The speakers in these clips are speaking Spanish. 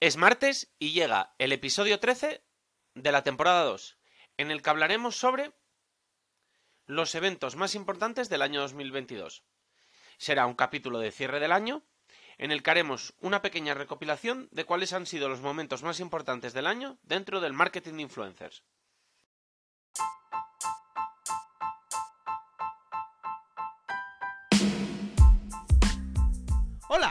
Es martes y llega el episodio 13 de la temporada 2, en el que hablaremos sobre los eventos más importantes del año 2022. Será un capítulo de cierre del año en el que haremos una pequeña recopilación de cuáles han sido los momentos más importantes del año dentro del marketing de influencers. Hola,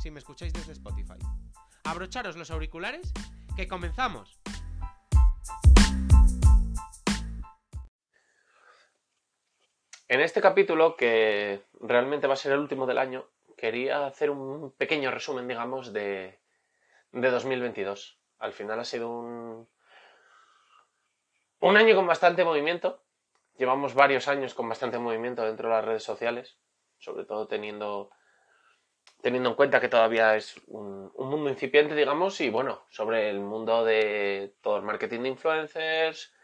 si me escucháis desde Spotify. Abrocharos los auriculares, que comenzamos. En este capítulo, que realmente va a ser el último del año, quería hacer un pequeño resumen, digamos, de, de 2022. Al final ha sido un, un año con bastante movimiento. Llevamos varios años con bastante movimiento dentro de las redes sociales, sobre todo teniendo teniendo en cuenta que todavía es un, mundo incipiente, digamos, y bueno, sobre el mundo de todo el marketing de influencers,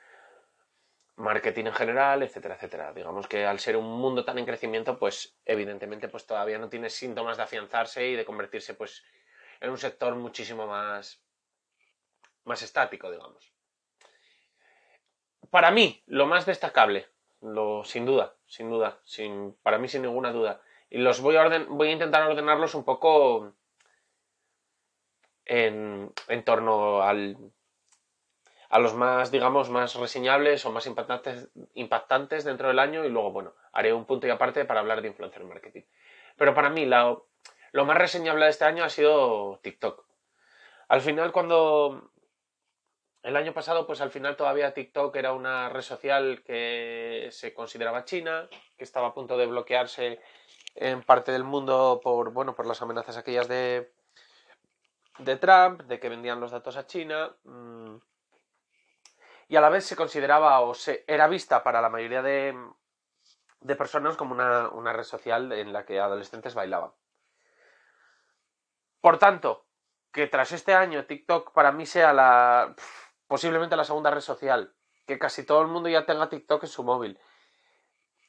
marketing en general, etcétera, etcétera. Digamos que al ser un mundo tan en crecimiento, pues evidentemente pues todavía no tiene síntomas de afianzarse y de convertirse pues en un sector muchísimo más, más estático, digamos. Para mí, lo más destacable, lo, sin duda, sin duda, sin, para mí sin ninguna duda, y los voy a, orden, voy a intentar ordenarlos un poco en, en torno al, a los más, digamos, más reseñables o más impactantes, impactantes dentro del año y luego, bueno, haré un punto y aparte para hablar de influencer marketing. Pero para mí lo más reseñable de este año ha sido TikTok. Al final, cuando el año pasado, pues al final todavía TikTok era una red social que se consideraba china, que estaba a punto de bloquearse en parte del mundo por, bueno, por las amenazas aquellas de, de Trump, de que vendían los datos a China. Mm, y a la vez se consideraba o se era vista para la mayoría de, de personas como una, una red social en la que adolescentes bailaban. Por tanto, que tras este año TikTok para mí sea la posiblemente la segunda red social, que casi todo el mundo ya tenga TikTok en su móvil,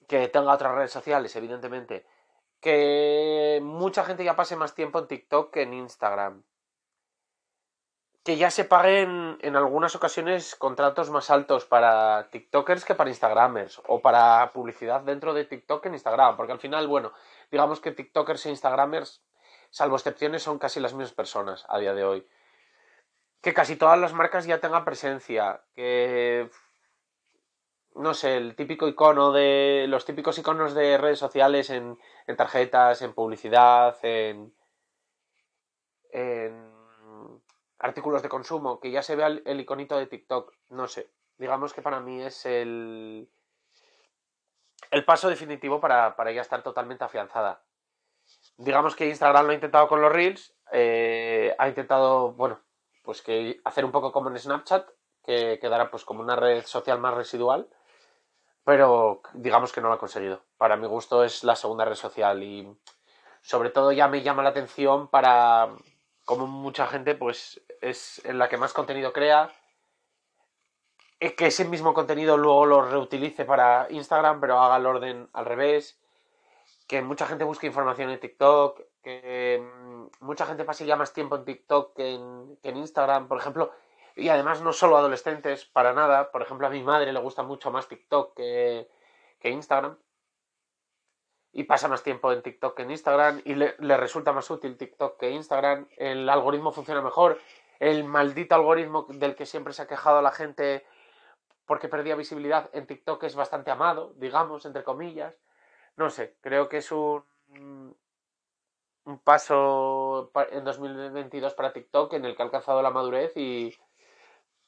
que tenga otras redes sociales, evidentemente, que mucha gente ya pase más tiempo en TikTok que en Instagram. Que ya se paguen en algunas ocasiones contratos más altos para TikTokers que para Instagramers. O para publicidad dentro de TikTok en Instagram. Porque al final, bueno, digamos que TikTokers e Instagramers, salvo excepciones, son casi las mismas personas a día de hoy. Que casi todas las marcas ya tengan presencia. Que no sé, el típico icono de. los típicos iconos de redes sociales en, tarjetas, en publicidad, en. en artículos de consumo, que ya se vea el, iconito de TikTok, no sé. Digamos que para mí es el. el paso definitivo para, para ya estar totalmente afianzada. Digamos que Instagram lo ha intentado con los Reels, eh, ha intentado, bueno, pues que hacer un poco como en Snapchat, que quedará pues como una red social más residual pero digamos que no lo ha conseguido. Para mi gusto es la segunda red social y sobre todo ya me llama la atención para como mucha gente pues es en la que más contenido crea. Es que ese mismo contenido luego lo reutilice para Instagram pero haga el orden al revés. Que mucha gente busque información en TikTok que mm, mucha gente pase ya más tiempo en TikTok que en Instagram. Por ejemplo y además no solo adolescentes, para nada. Por ejemplo, a mi madre le gusta mucho más TikTok que, Instagram. Y pasa más tiempo en TikTok que en Instagram. Y le, resulta más útil TikTok que Instagram. El algoritmo funciona mejor. El maldito algoritmo del que siempre se ha quejado la gente porque perdía visibilidad en TikTok es bastante amado, digamos, entre comillas. No sé, creo que es un, un paso en 2022 para TikTok en el que ha alcanzado la madurez y,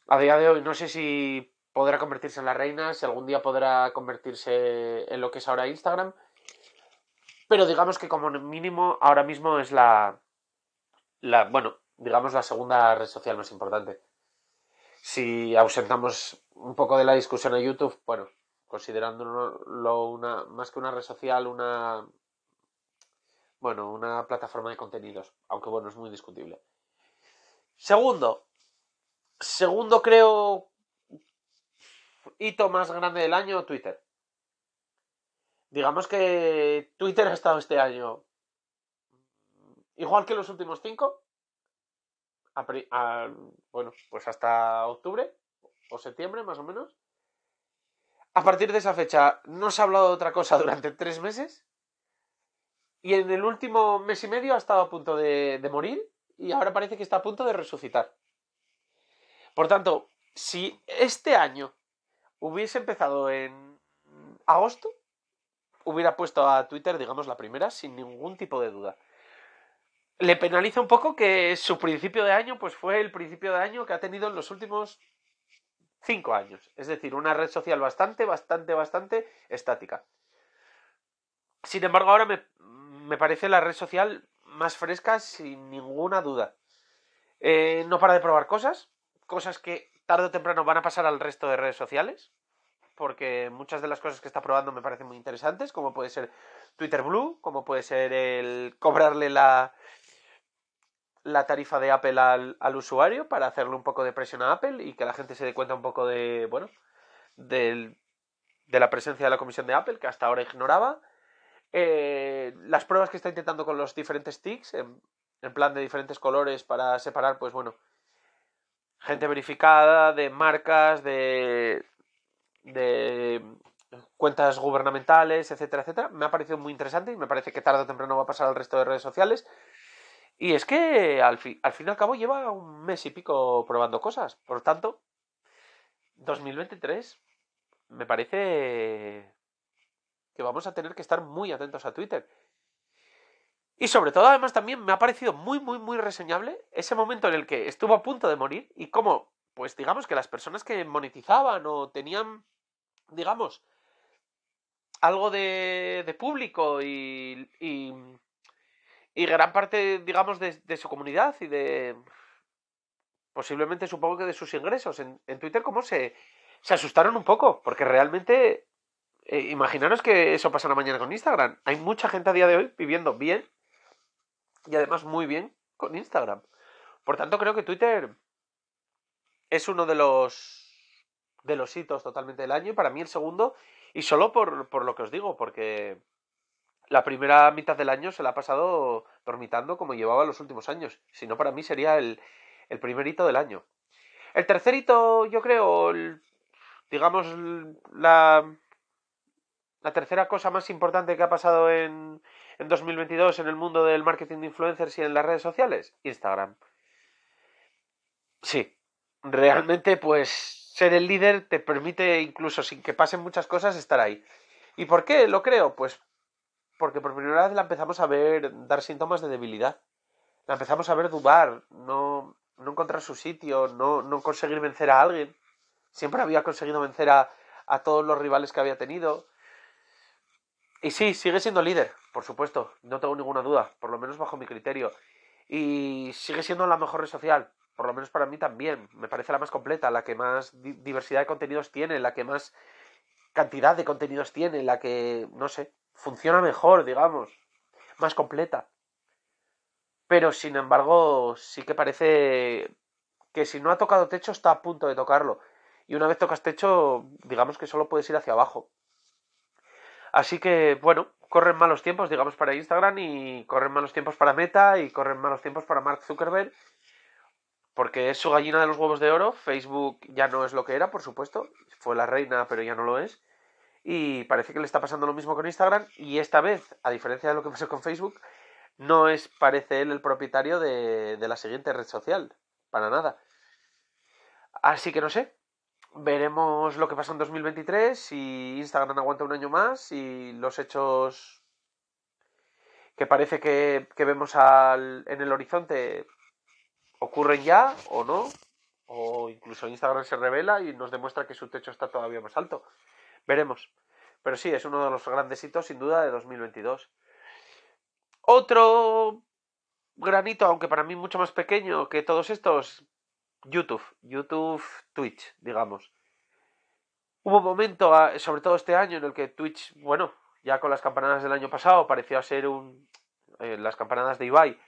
a día de hoy no sé si podrá convertirse en la reina, si algún día podrá convertirse en lo que es ahora Instagram. Pero digamos que como mínimo ahora mismo es la, la bueno, digamos, la segunda red social más importante. Si ausentamos un poco de la discusión a YouTube, bueno, considerándolo una, más que una red social, una, bueno, una plataforma de contenidos, aunque bueno, es muy discutible. Segundo, segundo creo hito más grande del año, Twitter. Digamos que Twitter ha estado este año igual que los últimos cinco, bueno, pues hasta octubre o septiembre más o menos. A partir de esa fecha no se ha hablado de otra cosa durante tres meses. Y en el último mes y medio ha estado a punto de, morir y ahora parece que está a punto de resucitar. Por tanto, si este año hubiese empezado en agosto, hubiera puesto a Twitter, digamos, la primera, sin ningún tipo de duda le penaliza un poco que su principio de año pues fue el principio de año que ha tenido en los últimos cinco años. Es decir, una red social bastante, bastante, bastante estática. Sin embargo, ahora me, parece la red social más fresca sin ninguna duda. Eh, no para de probar cosas, cosas que tarde o temprano van a pasar al resto de redes sociales, porque muchas de las cosas que está probando me parecen muy interesantes, como puede ser Twitter Blue, como puede ser el cobrarle la, la tarifa de Apple al, al, usuario para hacerle un poco de presión a Apple y que la gente se dé cuenta un poco de, bueno, de la presencia de la comisión de Apple, que hasta ahora ignoraba. Eh, las pruebas que está intentando con los diferentes tics, en, en, plan de diferentes colores para separar, pues bueno, gente verificada, de marcas, de, de cuentas gubernamentales, etcétera, etcétera. Me ha parecido muy interesante y me parece que tarde o temprano va a pasar al resto de redes sociales. Y es que al, al fin y al cabo lleva un mes y pico probando cosas. Por tanto, 2023 me parece que vamos a tener que estar muy atentos a Twitter. Y sobre todo, además, también me ha parecido muy, muy, muy reseñable ese momento en el que estuvo a punto de morir y cómo, pues digamos que las personas que monetizaban o tenían, digamos, algo de, de público y, y y gran parte, digamos, de, su comunidad y de posiblemente supongo que de sus ingresos en, Twitter, como se, se asustaron un poco, porque realmente, eh, imaginaros que eso pasa la mañana con Instagram. Hay mucha gente a día de hoy viviendo bien y además muy bien con Instagram. Por tanto, creo que Twitter es uno de los de los hitos totalmente del año y para mí el segundo y solo por, por lo que os digo, porque la primera mitad del año se la ha pasado dormitando como llevaba los últimos años. Si no, para mí sería el, el primer hito del año. El tercer hito, yo creo, digamos, la, la tercera cosa más importante que ha pasado en, en 2022 en el mundo del marketing de influencers y en las redes sociales, Instagram. Sí, realmente pues ser el líder te permite incluso sin que pasen muchas cosas estar ahí. ¿Y por qué lo creo? Pues porque por primera vez la empezamos a ver dar síntomas de debilidad. La empezamos a ver dudar, no, no encontrar su sitio, no, no conseguir vencer a alguien. Siempre había conseguido vencer a, a todos los rivales que había tenido. Y sí, sigue siendo líder, por supuesto, no tengo ninguna duda, por lo menos bajo mi criterio. Y sigue siendo la mejor red social, por lo menos para mí también. Me parece la más completa, la que más diversidad de contenidos tiene, la que más cantidad de contenidos tiene, la que, no sé, funciona mejor, digamos, más completa. Pero sin embargo, sí que parece que si no ha tocado techo está a punto de tocarlo. Y una vez tocas techo, digamos que solo puedes ir hacia abajo. Así que, bueno, corren malos tiempos, digamos, para Instagram y corren malos tiempos para Meta y corren malos tiempos para Mark Zuckerberg. Porque es su gallina de los huevos de oro. Facebook ya no es lo que era, por supuesto. Fue la reina, pero ya no lo es. Y parece que le está pasando lo mismo con Instagram. Y esta vez, a diferencia de lo que pasó con Facebook, no es, parece él, el propietario de, de la siguiente red social. Para nada. Así que no sé. Veremos lo que pasa en 2023. Si Instagram aguanta un año más. Y los hechos que parece que, que vemos en el horizonte ocurren ya o no. O incluso Instagram se revela y nos demuestra que su techo está todavía más alto. Veremos. Pero sí, es uno de los grandes hitos, sin duda, de 2022. Otro, granito, aunque para mí mucho más pequeño que todos estos, YouTube, YouTube, Twitch, digamos. Hubo un momento, ah, sobre todo este año, en el que Twitch, bueno, ya con las campanadas del año pasado, parecía ser un... Eh, las campanadas de Ibai,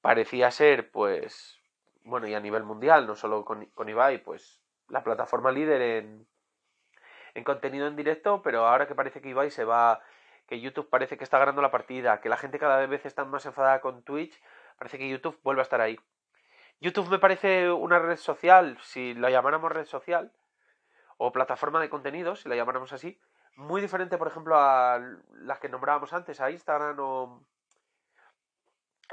parecía ser, pues, bueno, y a nivel mundial, no solo con, con Ibai, pues, la plataforma líder en, en contenido en directo, pero ahora que parece que Ibai se va, que YouTube parece que está ganando la partida, que la gente cada vez está más enfadada con Twitch, parece que YouTube vuelve a estar ahí. YouTube me parece una red social, si la llamáramos red social, o plataforma de contenidos, si la llamáramos así, muy diferente, por ejemplo, a las que nombrábamos antes, a Instagram o...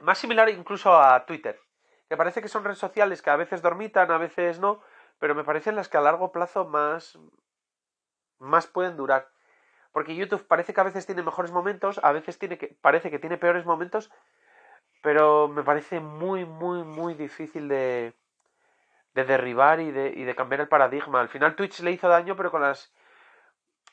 Más similar incluso a Twitter, que parece que son redes sociales que a veces dormitan, a veces no, pero me parecen las que a largo plazo más, más pueden durar. Porque YouTube parece que a veces tiene mejores momentos, a veces tiene que, parece que tiene peores momentos, pero me parece muy, muy, muy difícil de, de derribar y de, y de cambiar el paradigma. Al final Twitch le hizo daño, pero con las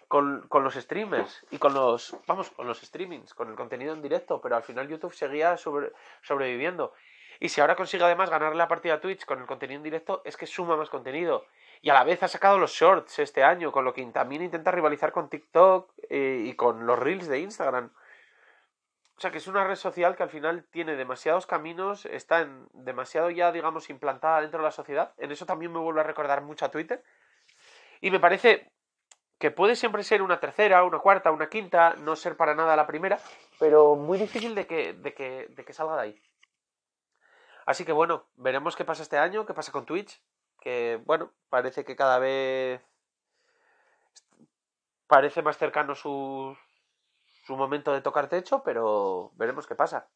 con, con, los streamers y con los vamos con los streamings, con el contenido en directo, pero al final YouTube seguía sobre, sobreviviendo. Y si ahora consigue además ganarle la partida a Twitch con el contenido en directo, es que suma más contenido. Y a la vez ha sacado los shorts este año, con lo que también intenta rivalizar con TikTok eh, y con los reels de Instagram. O sea que es una red social que al final tiene demasiados caminos, está en, demasiado ya, digamos, implantada dentro de la sociedad. En eso también me vuelvo a recordar mucho a Twitter. Y me parece que puede siempre ser una tercera, una cuarta, una quinta, no ser para nada la primera, pero muy difícil de que, de que, de que salga de ahí. Así que bueno, veremos qué pasa este año, qué pasa con Twitch que bueno, parece que cada vez parece más cercano su, su momento de tocar techo, pero veremos qué pasa.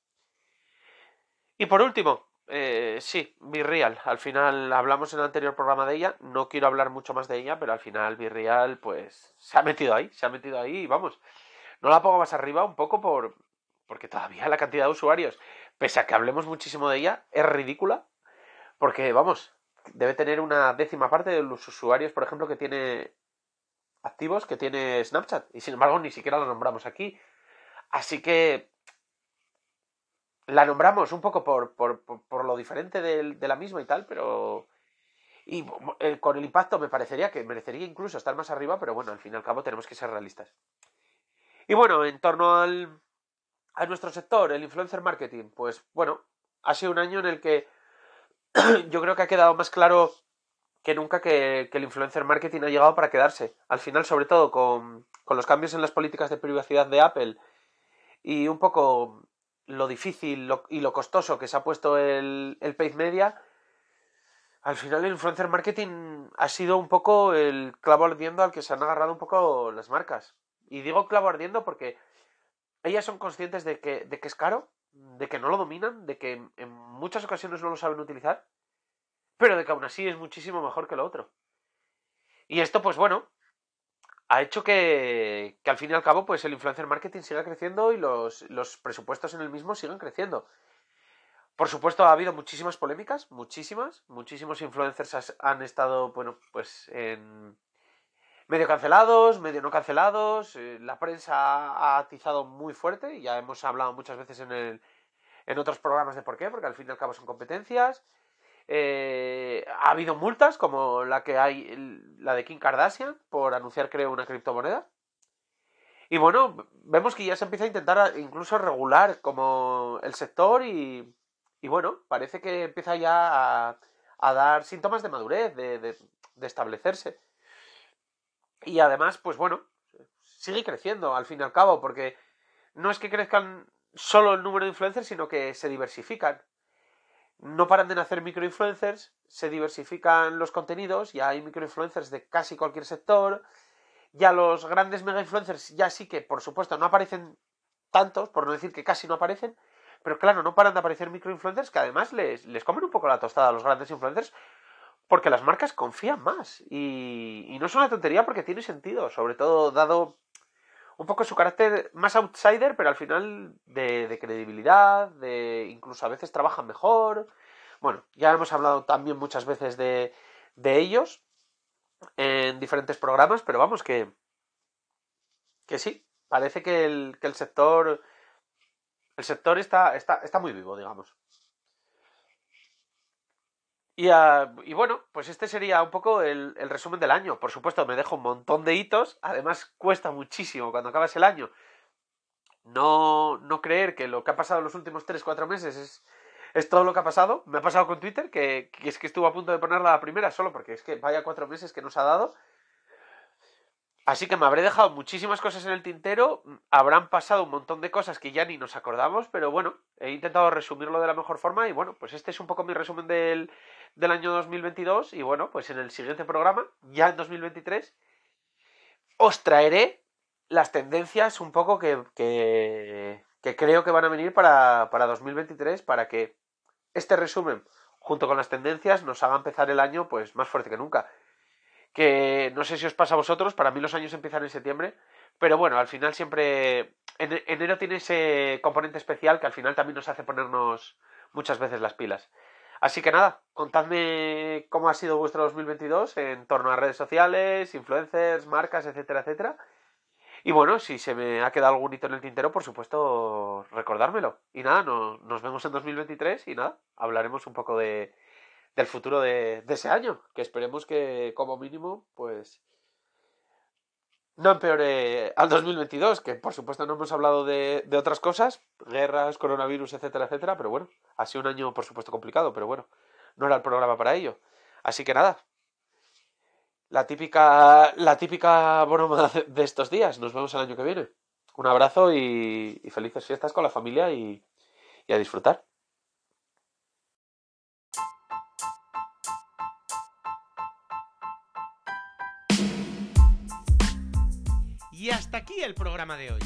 Y por último, eh, sí, Virreal. Al final hablamos en el anterior programa de ella. No quiero hablar mucho más de ella, pero al final Virreal, pues, se ha metido ahí, se ha metido ahí y vamos. No la pongo más arriba un poco por. porque todavía la cantidad de usuarios, pese a que hablemos muchísimo de ella, es ridícula. Porque, vamos, debe tener una décima parte de los usuarios, por ejemplo, que tiene activos, que tiene Snapchat. Y sin embargo, ni siquiera la nombramos aquí. Así que la nombramos un poco por, por, por, lo diferente de, de, la misma y tal, pero... Y eh, con el impacto me parecería que merecería incluso estar más arriba, pero bueno, al fin y al cabo tenemos que ser realistas. Y bueno, en torno al, a nuestro sector, el influencer marketing, pues bueno, ha sido un año en el que yo creo que ha quedado más claro que nunca que, el influencer marketing ha llegado para quedarse. Al final, sobre todo con, los cambios en las políticas de privacidad de Apple y un poco lo difícil y lo costoso que se ha puesto el, el media, al final el influencer marketing ha sido un poco el clavo ardiendo al que se han agarrado un poco las marcas. Y digo clavo ardiendo porque ellas son conscientes de que, de que es caro, de que no lo dominan, de que en muchas ocasiones no lo saben utilizar, pero de que aún así es muchísimo mejor que lo otro. Y esto, pues bueno, ha hecho que, al fin y al cabo, pues el influencer marketing siga creciendo y los, los presupuestos en el mismo sigan creciendo. Por supuesto, ha habido muchísimas polémicas, muchísimas, muchísimos influencers han estado, bueno, pues en, medio cancelados, medio no cancelados. Eh, la prensa ha atizado muy fuerte, ya hemos hablado muchas veces en, el, en otros programas de por qué, porque al fin y al cabo son competencias. Eh, ha habido multas como la que hay, la de Kim Kardashian, por anunciar, creo, una criptomoneda. Y bueno, vemos que ya se empieza a intentar incluso regular como el sector y, bueno, parece que empieza ya a, dar síntomas de madurez, de establecerse. Y además, pues bueno, sigue creciendo al fin y al cabo, porque no es que crezcan solo el número de influencers, sino que se diversifican. No paran de nacer microinfluencers, se diversifican los contenidos, ya hay microinfluencers de casi cualquier sector, ya los grandes mega influencers ya sí que, por supuesto, no aparecen tantos, por no decir que casi no aparecen, pero claro, no paran de aparecer microinfluencers que además les, les comen un poco la tostada a los grandes influencers porque las marcas confían más. Y, no es una tontería porque tiene sentido, sobre todo dado un poco su carácter más outsider, pero al final de, credibilidad, de incluso a veces trabajan mejor. Bueno, ya hemos hablado también muchas veces de, de ellos en diferentes programas, pero vamos que, que sí, parece que el, que el sector el sector está, está, está muy vivo, digamos. Y, ah, y, bueno, pues este sería un poco el, resumen del año. Por supuesto, me dejo un montón de hitos. Además, cuesta muchísimo cuando acabas el año no, no creer que lo que ha pasado en los últimos 3-4 meses es, es todo lo que ha pasado. Me ha pasado con Twitter, que, que, es que estuvo a punto de ponerla la primera solo porque es que vaya cuatro meses que nos ha dado. Así que me habré dejado muchísimas cosas en el tintero, habrán pasado un montón de cosas que ya ni nos acordamos, pero bueno, he intentado resumirlo de la mejor forma y bueno, pues este es un poco mi resumen del, del año 2022 y bueno, pues en el siguiente programa, ya en 2023, os traeré las tendencias un poco que, que, creo que van a venir para, para 2023 para que este resumen junto con las tendencias nos haga empezar el año pues más fuerte que nunca que no sé si os pasa a vosotros, para mí los años empiezan en septiembre, pero bueno, al final siempre en enero tiene ese componente especial que al final también nos hace ponernos muchas veces las pilas. Así que nada, contadme cómo ha sido vuestro 2022 en torno a redes sociales, influencers, marcas, etcétera, etcétera. Y bueno, si se me ha quedado algún hito en el tintero, por supuesto, recordármelo. Y nada, no, nos vemos en 2023 y nada, hablaremos un poco de, del futuro de, de, ese año, que esperemos que como mínimo, pues no empeore al 2022, que por supuesto no hemos hablado de, otras cosas, guerras, coronavirus, etcétera, etcétera, pero bueno, ha sido un año por supuesto complicado, pero bueno, no era el programa para ello. Así que nada, la típica, la típica broma de estos días, nos vemos el año que viene. Un abrazo y, y felices fiestas con la familia y, y a disfrutar. Y hasta aquí el programa de hoy.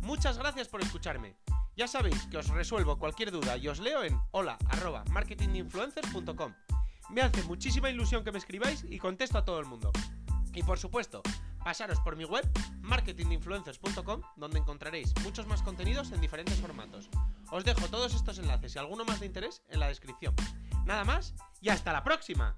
Muchas gracias por escucharme. Ya sabéis que os resuelvo cualquier duda y os leo en hola@marketinginfluencers.com. Me hace muchísima ilusión que me escribáis y contesto a todo el mundo. Y por supuesto, pasaros por mi web marketinginfluencers.com donde encontraréis muchos más contenidos en diferentes formatos. Os dejo todos estos enlaces y alguno más de interés en la descripción. Nada más y hasta la próxima.